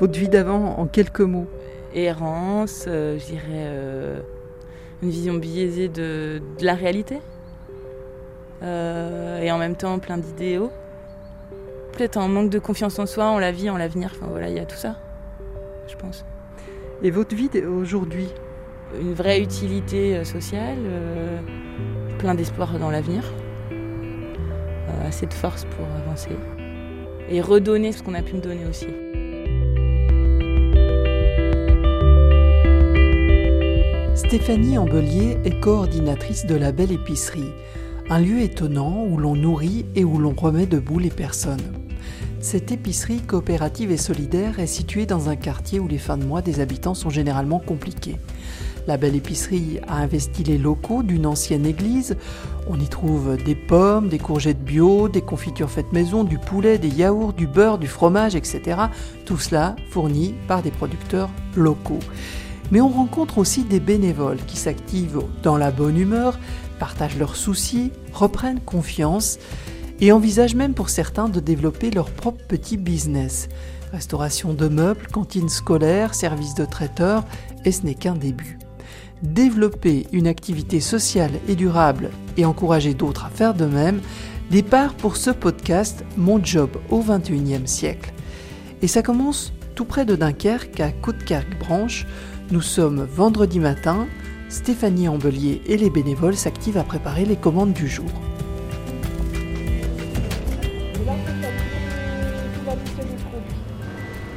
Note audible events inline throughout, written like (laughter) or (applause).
votre vie d'avant en quelques mots Errance, je dirais une vision biaisée de, de la réalité. et en même temps plein d'idéaux. Peut-être un manque de confiance en soi, en la vie, en l'avenir. Enfin voilà, il y a tout ça, je pense. Et votre vie aujourd'hui? Une vraie utilité sociale, plein d'espoir dans l'avenir, assez de force pour avancer et redonner ce qu'on a pu me donner aussi. Stéphanie Ambelier est coordinatrice de la Belle Épicerie, un lieu étonnant où l'on nourrit et où l'on remet debout les personnes. Cette épicerie coopérative et solidaire est située dans un quartier où les fins de mois des habitants sont généralement compliquées. La belle épicerie a investi les locaux d'une ancienne église. On y trouve des pommes, des courgettes bio, des confitures faites maison, du poulet, des yaourts, du beurre, du fromage, etc. Tout cela fourni par des producteurs locaux. Mais on rencontre aussi des bénévoles qui s'activent dans la bonne humeur, partagent leurs soucis, reprennent confiance et envisagent même pour certains de développer leur propre petit business. Restauration de meubles, cantine scolaire, service de traiteur, et ce n'est qu'un début développer une activité sociale et durable et encourager d'autres à faire de même, départ pour ce podcast Mon job au XXIe siècle. Et ça commence tout près de Dunkerque, à Côte-Kerque-Branche. Nous sommes vendredi matin. Stéphanie Ambelier et les bénévoles s'activent à préparer les commandes du jour.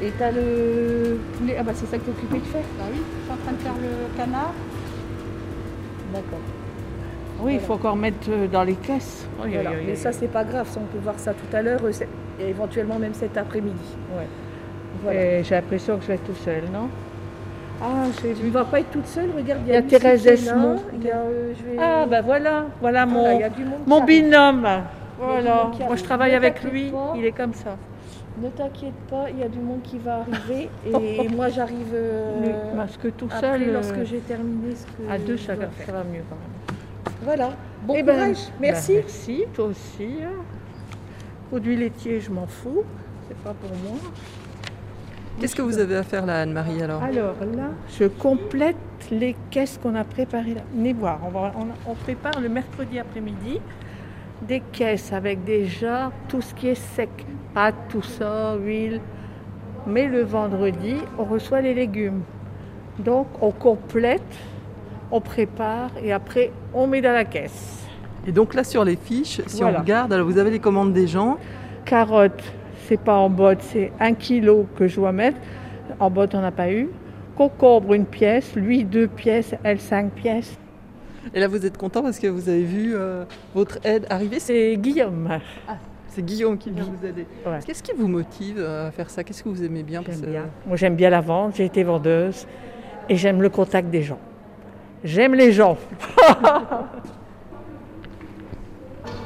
Et t'as le Ah bah c'est ça que t'es occupé de faire Bah oui, je suis en train de faire le canard. D'accord. Oui, il faut encore mettre euh, dans les caisses. Mais ça, c'est pas grave. Ça, on peut voir ça tout à l'heure euh, et éventuellement même cet après-midi. Ouais. J'ai l'impression que je vais être tout seul, non? Ah, je ne vas pas être toute seule, regarde, il y a, Thérèse Esmond. Euh, ah, ben voilà, voilà mon, mon binôme. Voilà, moi je travaille avec lui, il est comme ça. Ne t'inquiète pas, il y a du monde qui va arriver (laughs) et moi j'arrive euh, parce que tout seul, lorsque euh, j'ai terminé ce que à deux ça va, ça va mieux quand même. Voilà, bon eh ben, courage, merci. Ben, merci, toi aussi. Produit laitier, je m'en fous, c'est pas pour moi. Qu'est-ce que vous avez à faire là, Anne-Marie alors Alors là, je complète les caisses qu'on a préparées là. Venez voir, on, on prépare le mercredi après-midi des caisses avec déjà tout ce qui est sec, pâte, tout ça, huile. Mais le vendredi, on reçoit les légumes. Donc on complète, on prépare et après on met dans la caisse. Et donc là sur les fiches, si on regarde, alors vous avez les commandes des gens. Carottes, c'est pas en botte, c'est un kilo que je dois mettre. En botte, on n'a pas eu. Concombre, une pièce. Lui, deux pièces. Elle, cinq pièces. Et là, vous êtes content parce que vous avez vu euh, votre aide arriver? C'est Guillaume. Ah, c'est Guillaume qui vient vous aider. Qu'est-ce qui vous motive euh, à faire ça? Qu'est-ce que vous aimez bien, Moi, j'aime bien la vente. J'ai été vendeuse et j'aime le contact des gens. J'aime les gens. (laughs) ça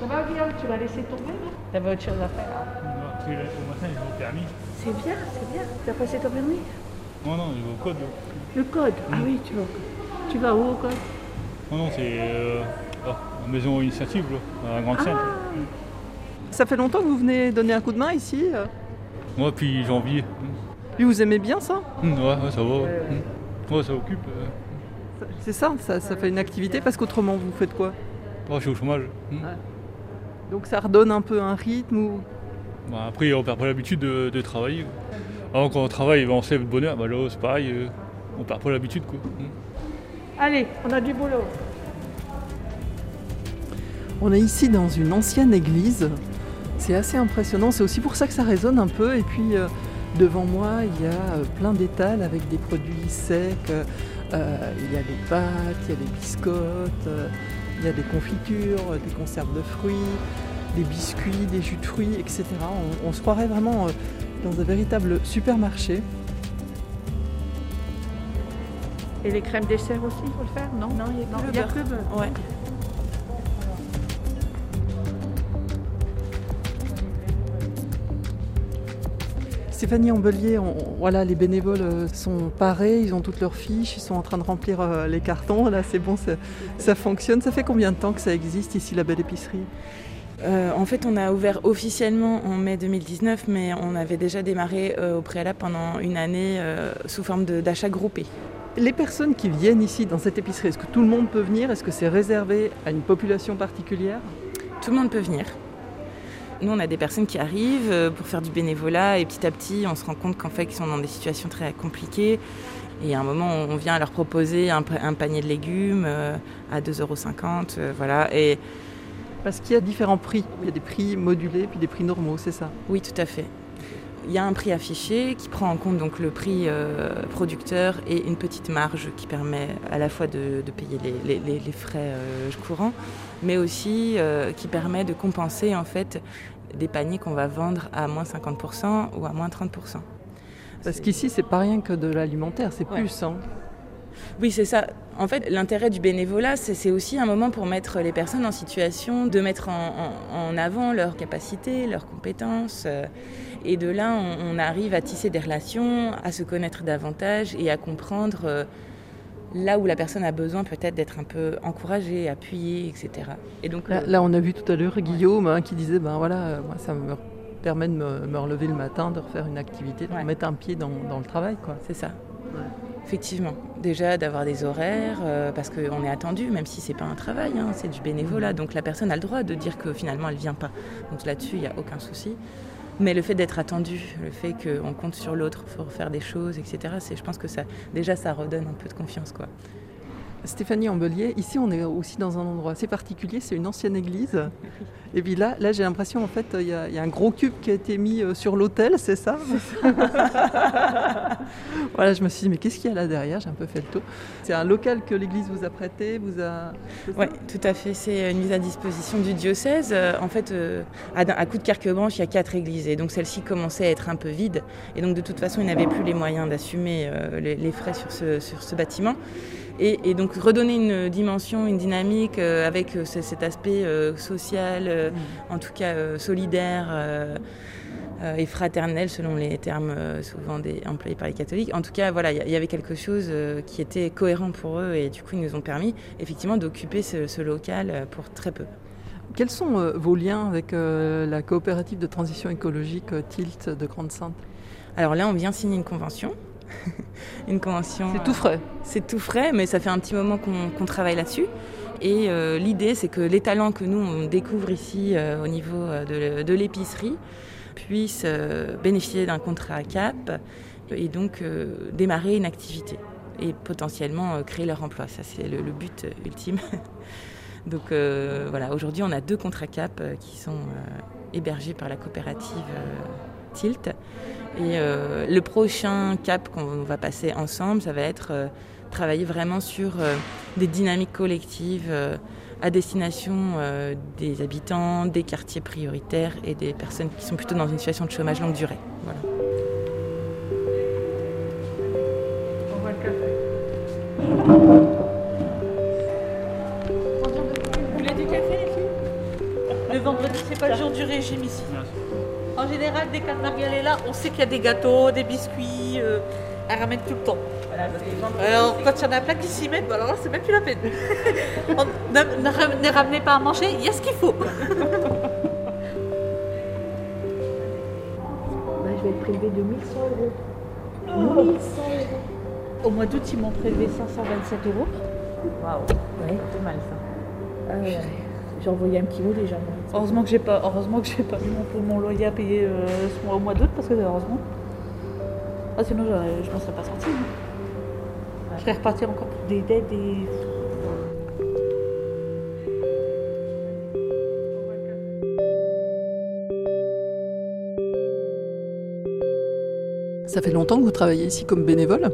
va, Guillaume? Tu vas laisser tomber, non? T'avais autre chose à faire Matin, j'ai au permis. C'est bien, c'est bien. Tu as passé ton permis? Non, non, j'ai au code. Le code? Ah mm. oui, tu vas, tu vas où au code? Non, non, c'est euh, la maison initiative, à la Grande Sainte. Ah. Ça fait longtemps que vous venez donner un coup de main ici euh? Moi, depuis janvier. Et vous aimez bien ça? Mmh, ouais, ça va. Mmh. Ouais, ça occupe. Euh. C'est ça, ça, fait une activité parce qu'autrement, vous faites quoi? Moi, je suis au chômage. Mmh. Donc ça redonne un peu un rythme ou... Bah, après, on perd pas l'habitude de, travailler. Avant, quand on travaille, on sait le bonheur. Bah, là, c'est pareil, on perd pas l'habitude. quoi. Allez, on a du boulot. On est ici dans une ancienne église. C'est assez impressionnant. C'est aussi pour ça que ça résonne un peu. Et puis euh, devant moi, il y a euh, plein d'étals avec des produits secs. Euh, il y a des pâtes, il y a des biscottes, il y a des confitures, des conserves de fruits, des biscuits, des jus de fruits, etc. on se croirait vraiment dans un véritable supermarché. Et les crèmes dessert aussi, il faut le faire Non, non, il y a que le beurre. Ouais. Stéphanie Ambelier, voilà, les bénévoles euh, sont parés, ils ont toutes leurs fiches, ils sont en train de remplir euh, les cartons. Là, c'est bon, ça, fonctionne. Ça fait combien de temps que ça existe ici, la belle épicerie? Euh, en fait, on a ouvert officiellement en mai 2019, mais on avait déjà démarré euh, au préalable pendant une année euh, sous forme d'achat groupé. Les personnes qui viennent ici dans cette épicerie, est-ce que tout le monde peut venir? Est-ce que c'est réservé à une population particulière? Tout le monde peut venir. Nous, on a des personnes qui arrivent pour faire du bénévolat et petit à petit, on se rend compte qu'en fait, ils sont dans des situations très compliquées. Et à un moment, on vient leur proposer un, pa- un panier de légumes à 2,50 euros. voilà. Et Parce qu'il y a différents prix. Il y a des prix modulés puis des prix normaux, c'est ça? Oui, tout à fait. Il y a un prix affiché qui prend en compte donc le prix euh, producteur et une petite marge qui permet à la fois de, de payer les, les- les- les frais euh, courants, mais aussi euh, qui permet de compenser en fait des paniers qu'on va vendre à moins 50% ou à moins 30%. Parce qu'ici, c'est pas rien que de l'alimentaire, c'est Ouais. plus. hein. Oui, c'est ça. En fait, l'intérêt du bénévolat, c'est aussi un moment pour mettre les personnes en situation de mettre en, en- en avant leurs capacités, leurs compétences. euh, Et de là, on, on arrive à tisser des relations, à se connaître davantage et à comprendre euh, là où la personne a besoin peut-être d'être un peu encouragée, appuyée, etc. Et donc, Là, euh, là, on a vu tout à l'heure Guillaume hein, qui disait ben voilà, euh, moi, ça me permet de me, me relever le matin, de refaire une activité, de Ouais. mettre un pied dans, dans le travail. Quoi. c'est ça. Effectivement. Déjà d'avoir des horaires, euh, parce qu'on est attendu, même si c'est pas un travail, hein, c'est du bénévolat. Donc la personne a le droit de dire que finalement elle vient pas. Donc là-dessus, il n'y a aucun souci. Mais le fait d'être attendu, le fait qu'on compte sur l'autre pour faire des choses, etc., c'est, je pense que ça, déjà, ça redonne un peu de confiance. Quoi. Stéphanie Ambelier, ici on est aussi dans un endroit assez particulier, c'est une ancienne église. Et puis là, là j'ai l'impression en fait il y, a- il y a un gros cube qui a été mis euh, sur l'autel, c'est ça, (laughs) Voilà, je me suis dit mais qu'est-ce qu'il y a là derrière? J'ai un peu fait le tour. C'est un local que l'église vous a prêté, vous a. Oui, tout à fait. C'est une mise à disposition du diocèse. Euh, En fait, euh, à, coup de Carquebranche, il y a quatre églises. Et donc celle-ci commençait à être un peu vide. Et donc de toute façon, ils n'avaient plus les moyens d'assumer les, les frais sur ce, sur ce bâtiment. Et, et donc redonner une dimension, une dynamique euh, avec euh, ce- cet aspect euh, social, euh, en tout cas solidaire. et fraternel selon les termes souvent des, employés par les catholiques. En tout cas, voilà, il y, avait quelque chose qui était cohérent pour eux et du coup, ils nous ont permis effectivement d'occuper ce, ce local pour très peu. Quels sont vos liens avec la coopérative de transition écologique Tilt de Grande-Sainte Alors là, on vient signer une convention. (laughs) une convention. C'est euh, tout frais. C'est tout frais, mais ça fait un petit moment qu'on travaille là-dessus. Et euh, l'idée, c'est que les talents que nous, on découvre ici euh, au niveau de, de l'épicerie puissent euh, bénéficier d'un contrat CAP et donc démarrer une activité et potentiellement créer leur emploi. Ça, c'est le, le but ultime. (laughs) donc voilà, aujourd'hui, on a deux contrats CAP qui sont hébergés par la coopérative Tilt. Et euh, le prochain cap qu'on va passer ensemble, ça va être euh, travailler vraiment sur euh, des dynamiques collectives euh, à destination euh, des habitants, des quartiers prioritaires et des personnes qui sont plutôt dans une situation de chômage longue durée. Voilà. Vous voulez du café, les filles Le vendredi, c'est pas le jour du régime ici. En général, dès qu'Anne-Marie est là, on sait qu'il y a des gâteaux, des biscuits. euh, elle ramène tout le temps. Alors, quand il y en a plein qui s'y mettent, bah alors là, c'est même plus la peine. (laughs) On- ne, ne ram- ne ramenez pas à manger, il y a ce qu'il faut. Bah, je vais être prélevé de 1100 euros. 1100 euros. Au mois d'août, ils m'ont prélevé 527 euros. Waouh. Ouais, c'est mal ça. J'ai envoyé un petit mot déjà. moi. Heureusement que j'ai pas, heureusement que j'ai pas mis mon, mon loyer à payer euh, ce mois- au mois d'août parce que heureusement. Ah, sinon, je m'en serais pas sortie. hein. Je serais repartie encore pour des dettes et. Ça fait longtemps que vous travaillez ici comme bénévole?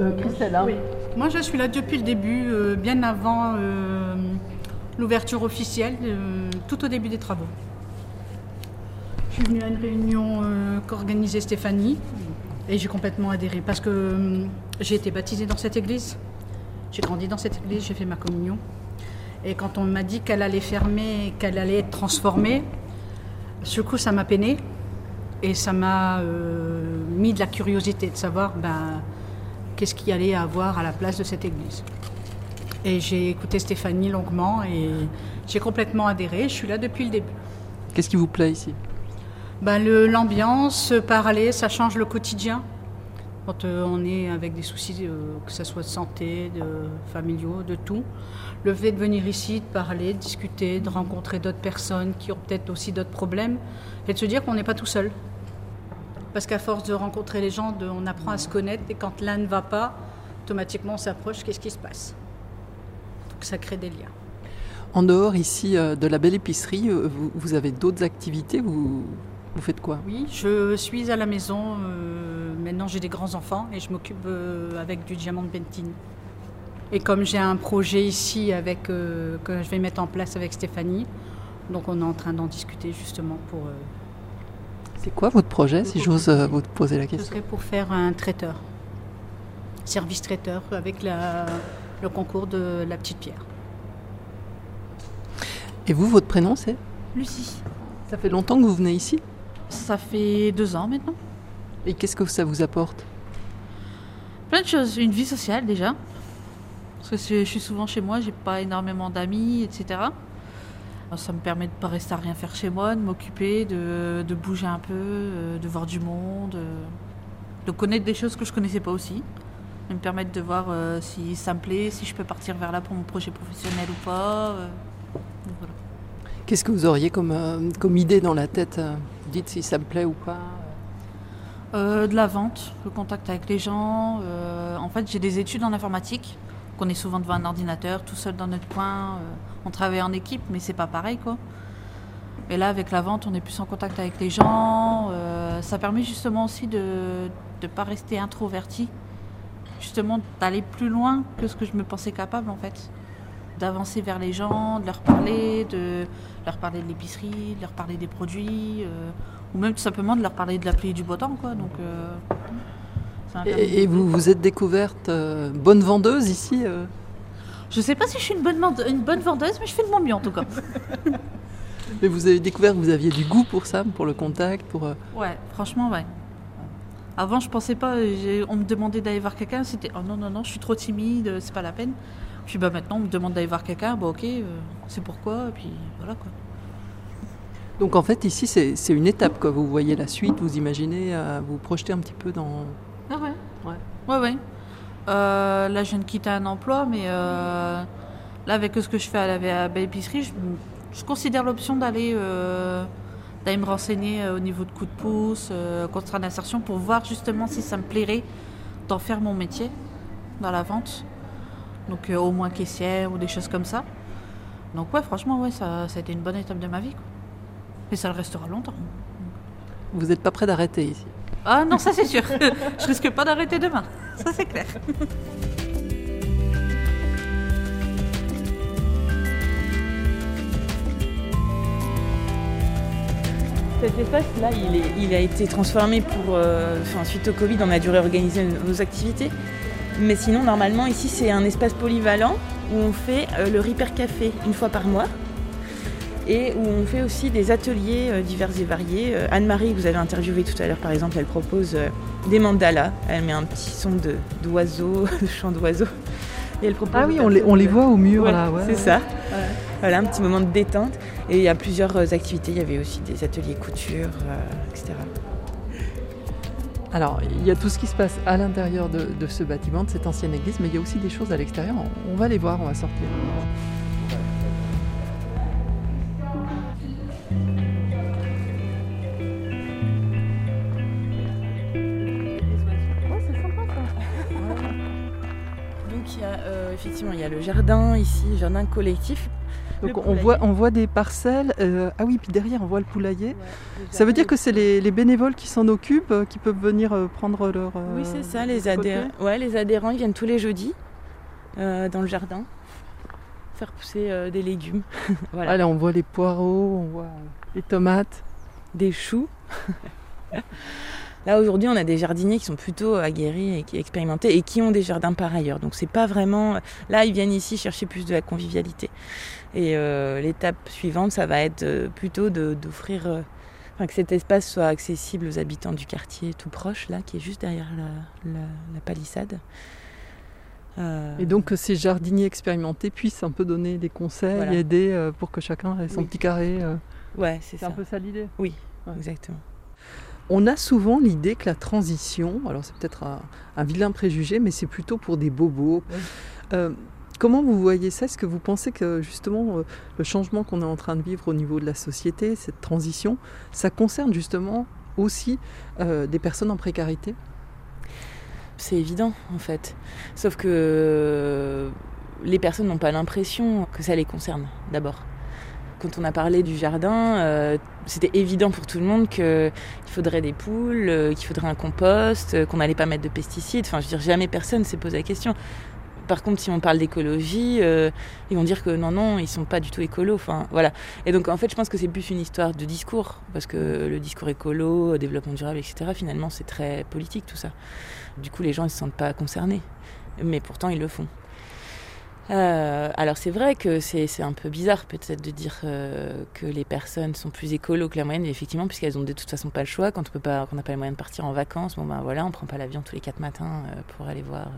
Euh, Christelle, hein Oui. Moi, je suis là depuis le début, euh, bien avant euh, l'ouverture officielle, euh, tout au début des travaux. Je suis venue à une réunion euh, qu'organisait Stéphanie et j'ai complètement adhéré parce que euh, j'ai été baptisée dans cette église, j'ai grandi dans cette église, j'ai fait ma communion. Et quand on m'a dit qu'elle allait fermer, qu'elle allait être transformée, ce coup, ça m'a peiné et ça m'a mis de la curiosité de savoir ben, qu'est-ce qu'il y allait avoir à la place de cette église. Et j'ai écouté Stéphanie longuement et j'ai complètement adhéré. Je suis là depuis le début. Qu'est-ce qui vous plaît ici? Ben, L'ambiance, parler, ça change le quotidien. Quand euh, on est avec des soucis, euh, que ce soit de santé, de familiaux, de tout, le fait de venir ici, de parler, de discuter, de rencontrer d'autres personnes qui ont peut-être aussi d'autres problèmes, et de se dire qu'on n'est pas tout seul. Parce qu'à force de rencontrer les gens, on apprend à se connaître, et quand l'un ne va pas, automatiquement on s'approche, qu'est-ce qui se passe? Donc ça crée des liens. En dehors ici euh, de la belle épicerie, vous, avez d'autres activités vous, vous faites quoi? Oui, je suis à la maison. Euh, maintenant, j'ai des grands-enfants et je m'occupe euh, avec du diamant de bentine. Et comme j'ai un projet ici avec, euh, que je vais mettre en place avec Stéphanie, donc on est en train d'en discuter justement pour. C'est quoi votre projet, si j'ose vous poser la question? Ce serait pour faire un traiteur, service traiteur, avec la, le concours de la petite pierre. Et vous, votre prénom, c'est Lucie. Ça fait longtemps que vous venez ici ça fait deux ans maintenant. Et qu'est-ce que ça vous apporte Plein de choses. Une vie sociale déjà. Parce que je suis souvent chez moi, j'ai pas énormément d'amis, etc. Ça me permet de ne pas rester à rien faire chez moi, de m'occuper, de, bouger un peu, euh, de voir du monde, euh, de connaître des choses que je connaissais pas aussi. Me permettre de voir euh, si ça me plaît, si je peux partir vers là pour mon projet professionnel ou pas. Qu'est-ce que vous auriez comme, comme idée dans la tête dites si ça me plaît ou pas euh, De la vente, le contact avec les gens. Euh, en fait, j'ai des études en informatique. On est souvent devant un ordinateur, tout seul dans notre coin. Euh, on travaille en équipe, mais c'est pas pareil, quoi. Et là, avec la vente, on est plus en contact avec les gens. ça permet justement aussi de ne pas rester introverti. Justement, d'aller plus loin que ce que je me pensais capable, en fait d'avancer vers les gens, de leur parler, de leur parler de l'épicerie, de leur parler des produits, euh, ou même tout simplement de leur parler de la pluie du beau temps. Quoi. Donc, euh, et, vous vous êtes découverte euh, bonne vendeuse ici Je ne sais pas si je suis une bonne, une bonne vendeuse, mais je fais de mon mieux en tout cas. (laughs) mais vous avez découvert que vous aviez du goût pour ça, pour le contact pour, Ouais, franchement, ouais. Avant, je pensais pas, on me demandait d'aller voir quelqu'un, c'était oh non, non, non, je suis trop timide, c'est pas la peine. Puis bah, maintenant, on me demande d'aller voir quelqu'un, bah, ok, euh, c'est pourquoi, et puis voilà quoi. Donc en fait, ici, c'est une étape, quoi. Vous voyez la suite, vous imaginez, euh, vous projetez un petit peu dans. Ah ouais Ouais. Ouais, ouais. Euh, là, je viens de quitter un emploi, mais là, avec ce que je fais à la, belle épicerie, je, considère l'option d'aller d'aller me renseigner au niveau de coup de pouce, contrat d'insertion, pour voir justement si ça me plairait d'en faire mon métier dans la vente donc euh, au moins caissière ou des choses comme ça. Donc ouais, franchement, ouais, ça, ça a été une bonne étape de ma vie. Quoi. Et ça le restera longtemps. Vous n'êtes pas prêt d'arrêter ici? Ah non, ça c'est sûr. (laughs) Je risque pas d'arrêter demain. Ça c'est clair. (laughs) Cet espace-là, il, il, a été transformé pour. Euh, suite au Covid, on a dû réorganiser nos activités. Mais sinon, normalement, ici, c'est un espace polyvalent où on fait euh, le Repair Café une fois par mois et où on fait aussi des ateliers euh, divers et variés. Euh, Anne-Marie, que vous avez interviewé tout à l'heure, par exemple, elle propose des mandalas. Elle met un petit son d'oiseaux, (laughs) de, chant d'oiseaux. Et elle propose ah oui, on les, on les, voit au mur là. Ouais, c'est ça. Voilà, un petit moment de détente. Et il y a plusieurs activités. Il y avait aussi des ateliers couture, etc. Alors, il y a tout ce qui se passe à l'intérieur de, ce bâtiment, de cette ancienne église, mais il y a aussi des choses à l'extérieur. On, va les voir, on va sortir. Donc, il y a, euh, effectivement, il y a le jardin ici, jardin collectif. Donc on voit, on voit des parcelles. Euh, ah oui, puis derrière on voit le poulailler. ça veut dire que c'est les, bénévoles qui s'en occupent, euh, qui peuvent venir euh, prendre leur. oui, c'est ça. Les, adhérents, ouais, les adhérents ils viennent tous les jeudis dans le jardin faire pousser des légumes. (laughs) voilà. Là on voit les poireaux, on voit les tomates, des choux. (laughs) Là aujourd'hui, on a des jardiniers qui sont plutôt aguerris et qui expérimentés et qui ont des jardins par ailleurs. Donc c'est pas vraiment. Là, ils viennent ici chercher plus de la convivialité. Et euh, l'étape suivante, ça va être euh, plutôt d'offrir, euh, enfin, que cet espace soit accessible aux habitants du quartier tout proche, là, qui est juste derrière la, palissade. Euh, Et donc que ces jardiniers expérimentés puissent un peu donner des conseils, Voilà. aider pour que chacun ait son Oui. petit carré. ouais, c'est C'est ça. un peu ça l'idée. Oui, Ouais. exactement. On a souvent l'idée que la transition, alors c'est peut-être un, un vilain préjugé, mais c'est plutôt pour des bobos. Comment vous voyez ça? Est-ce que vous pensez que justement euh, le changement qu'on est en train de vivre au niveau de la société, cette transition, ça concerne justement aussi euh, des personnes en précarité? C'est évident en fait. Sauf que euh, les personnes n'ont pas l'impression que ça les concerne d'abord. Quand on a parlé du jardin, c'était évident pour tout le monde qu'il faudrait des poules, qu'il faudrait un compost, qu'on n'allait pas mettre de pesticides. Enfin, je veux dire, jamais personne s'est posé la question. Par contre, si on parle d'écologie, euh, ils vont dire que non, non, ils sont pas du tout écolos. Voilà. Et donc, en fait, je pense que c'est plus une histoire de discours, parce que le discours écolo, développement durable, etc. Finalement, c'est très politique tout ça. Du coup, les gens ne se sentent pas concernés, mais pourtant ils le font. Euh, alors c'est vrai que c'est un peu bizarre peut-être de dire euh, que les personnes sont plus écolos que la moyenne, effectivement, puisqu'elles ont de toute façon pas le choix. Quand on n'a pas les moyens de partir en vacances, bon ben voilà, on prend pas l'avion tous les quatre matins pour aller voir,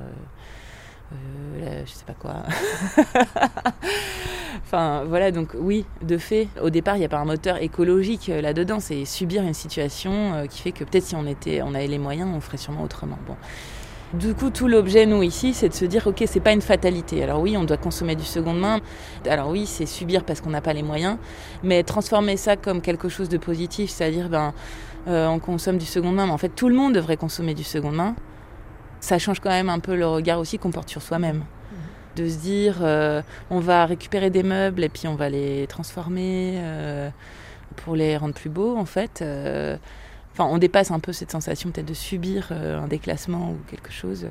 euh, je sais pas quoi. (laughs) enfin voilà, donc oui, de fait, au départ il n'y a pas un moteur écologique euh, là-dedans, c'est subir une situation euh, qui fait que peut-être si on était, on avait les moyens, on ferait sûrement autrement. Bon. Du coup, tout l'objet, nous, ici, c'est de se dire, ok, c'est pas une fatalité. Alors oui, on doit consommer du seconde main. Alors oui, c'est subir parce qu'on n'a pas les moyens. Mais transformer ça comme quelque chose de positif, c'est-à-dire, ben, on consomme du seconde main, mais en fait, tout le monde devrait consommer du seconde main. Ça change quand même un peu le regard aussi qu'on porte sur soi-même. De se dire, euh, on va récupérer des meubles et puis on va les transformer euh, pour les rendre plus beaux, en fait. Euh, Enfin, on dépasse un peu cette sensation peut-être de subir un déclassement ou quelque chose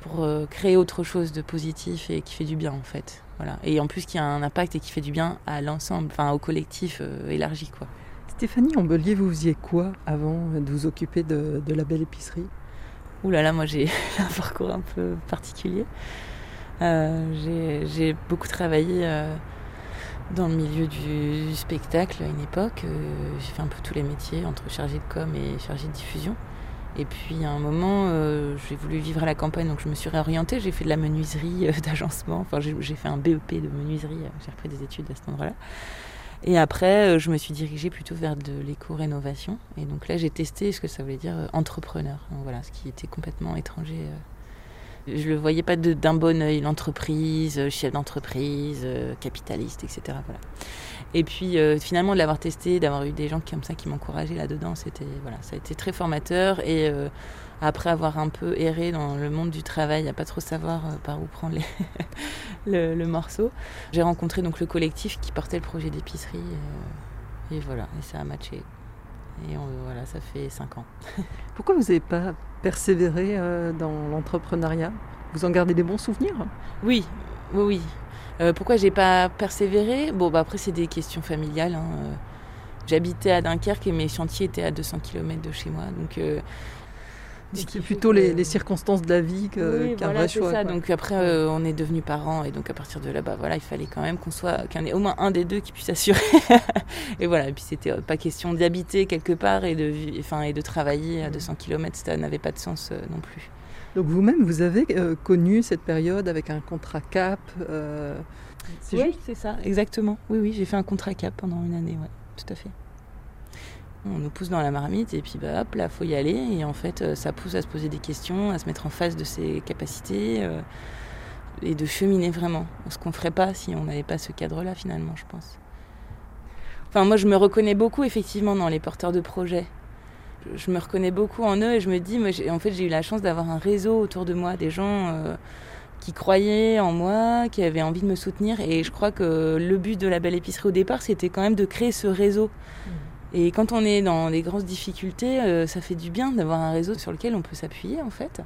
pour créer autre chose de positif et qui fait du bien en fait. Voilà. Et en plus qui a un impact et qui fait du bien à l'ensemble, enfin au collectif élargi quoi. Stéphanie Ambelier, vous faisiez quoi avant de vous occuper de, de la belle épicerie? Ouh là là, moi j'ai (laughs) un parcours un peu particulier. Euh, j'ai- beaucoup travaillé euh, dans le milieu du, spectacle à une époque. Euh, j'ai fait un peu tous les métiers, entre chargé de com et chargé de diffusion. Et puis à un moment, j'ai voulu vivre à la campagne, donc je me suis réorientée. J'ai fait de la menuiserie, (laughs) d'agencement. Enfin, j'ai fait un BEP de menuiserie. J'ai repris des études à cet endroit-là. Et après, euh, je me suis dirigée plutôt vers de l'éco-rénovation. Et donc là, j'ai testé ce que ça voulait dire euh, entrepreneur. Donc voilà, ce qui était complètement étranger. Je le voyais pas d'un bon œil, l'entreprise, euh, chef d'entreprise, euh, capitaliste, etc. Et puis euh, finalement, de l'avoir testé, d'avoir eu des gens comme ça qui m'encourageaient là-dedans, c'était voilà, ça a été très formateur. Et après avoir un peu erré dans le monde du travail, à pas trop savoir par où prendre (laughs) le, le morceau, j'ai rencontré donc le collectif qui portait le projet d'épicerie. et voilà, et ça a matché. Et on- voilà, ça fait cinq ans. (laughs) Pourquoi vous n'avez pas persévéré euh, dans l'entrepreneuriat? Vous en gardez des bons souvenirs? Oui, oui, oui. Euh, pourquoi j'ai pas persévéré? Bon, bah après, c'est des questions familiales. hein. Euh, J'habitais à Dunkerque et mes chantiers étaient à 200 km de chez moi. Donc, euh, C'est plutôt les, les circonstances de la vie que- Oui, qu'un voilà, vrai choix. ça. quoi. Donc après, euh, on est devenus parents et donc à partir de là, bah voilà, il fallait quand même qu'on soit, qu'il y en ait au moins un des deux qui puisse assurer. (laughs) et voilà. Et puis c'était euh, pas question d'habiter quelque part et de, enfin, et de travailler à 200 km, ça n'avait pas de sens euh, non plus. Donc vous-même, vous avez euh, connu cette période avec un contrat cap. Oui, c'est ça, exactement. Oui, oui, j'ai fait un contrat cap pendant une année, ouais, tout à fait. On nous pousse dans la marmite et puis bah hop, là, faut y aller. Et en fait, euh, ça pousse à se poser des questions, à se mettre en face de ses capacités euh, et de cheminer vraiment. Ce qu'on ferait pas si on n'avait pas ce cadre-là, finalement, je pense. Enfin, moi, je me reconnais beaucoup, effectivement, dans les porteurs de projets. Je- me reconnais beaucoup en eux et je me dis, en fait, j'ai eu la chance d'avoir un réseau autour de moi, des gens. euh, qui croyaient en moi, qui avaient envie de me soutenir. Et je crois que le but de la belle épicerie au départ, c'était quand même de créer ce réseau. Et quand on est dans des grosses difficultés, euh, ça fait du bien d'avoir un réseau sur lequel on peut s'appuyer, en fait.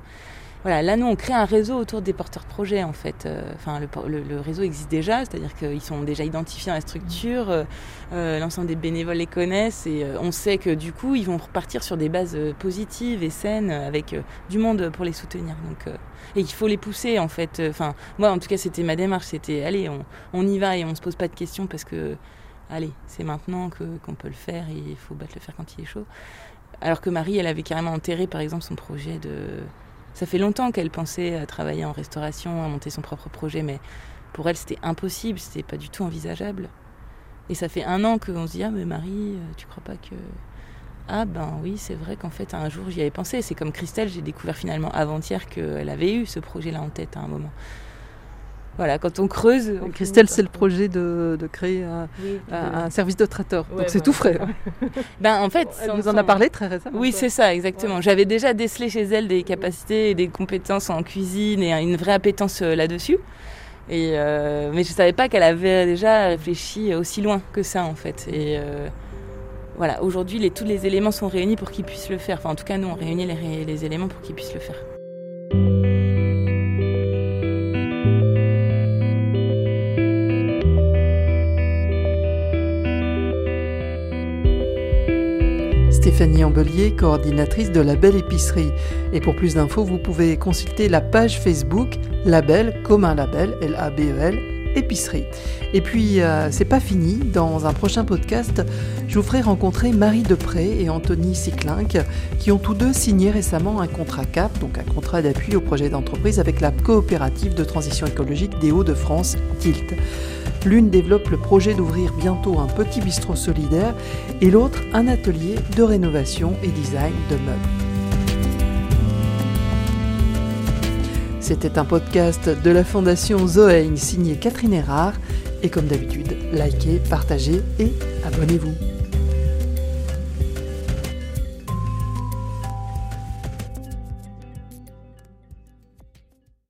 Voilà, là, nous, on crée un réseau autour des porteurs de projets, en fait. Euh, Enfin, le, réseau existe déjà, c'est-à-dire qu'ils sont déjà identifiés dans la structure, euh, l'ensemble des bénévoles les connaissent, et on sait que, du coup, ils vont repartir sur des bases positives et saines, avec du monde pour les soutenir. Donc, et qu'il faut les pousser, en fait. Enfin, moi, en tout cas, c'était ma démarche, c'était, allez, on, on y va et on se pose pas de questions, parce que, allez, c'est maintenant qu'on peut le faire, et il faut battre le fer quand il est chaud. Alors que Marie, elle avait carrément enterré, par exemple, son projet de Ça fait longtemps qu'elle pensait à travailler en restauration, à monter son propre projet, mais pour elle, c'était impossible, c'était pas du tout envisageable. Et ça fait un an qu'on se dit Ah, mais Marie, euh, tu crois pas que. Ah, ben oui, c'est vrai qu'en fait, un jour, j'y avais pensé. C'est comme Christelle, j'ai découvert finalement avant-hier qu'elle avait eu ce projet-là en tête à un moment. Voilà, quand on creuse. Christelle, c'est le projet de, créer un, service de traiteur. Donc c'est tout frais. (laughs) ben, en fait, elle nous en a parlé très récemment. Oui, c'est ça, exactement. J'avais déjà décelé chez elle des capacités et des compétences en cuisine et une vraie appétence euh, là-dessus. Et euh, mais je savais pas qu'elle avait déjà réfléchi aussi loin que ça en fait. Et euh, voilà, aujourd'hui, tous les éléments sont réunis pour qu'ils puissent le faire. Enfin, en tout cas, nous, on réunit les, les éléments pour qu'ils puissent le faire. Stéphanie Ambelier, coordinatrice de la Belle Épicerie. Et pour plus d'infos, vous pouvez consulter la page Facebook Label comme un label, L-A-B-E-L, épicerie. Et puis, euh, c'est pas fini. Dans un prochain podcast, je vous ferai rencontrer Marie Depré et Anthony Cyclinck, qui ont tous deux signé récemment un contrat CAP, donc un contrat d'appui au projet d'entreprise avec la coopérative de transition écologique des Hauts-de-France, TILT. L'une développe le projet d'ouvrir bientôt un petit bistrot solidaire et l'autre un atelier de rénovation et design de meubles. C'était un podcast de la Fondation Zoeing signé Catherine Erard. Et comme d'habitude, likez, partagez et abonnez-vous.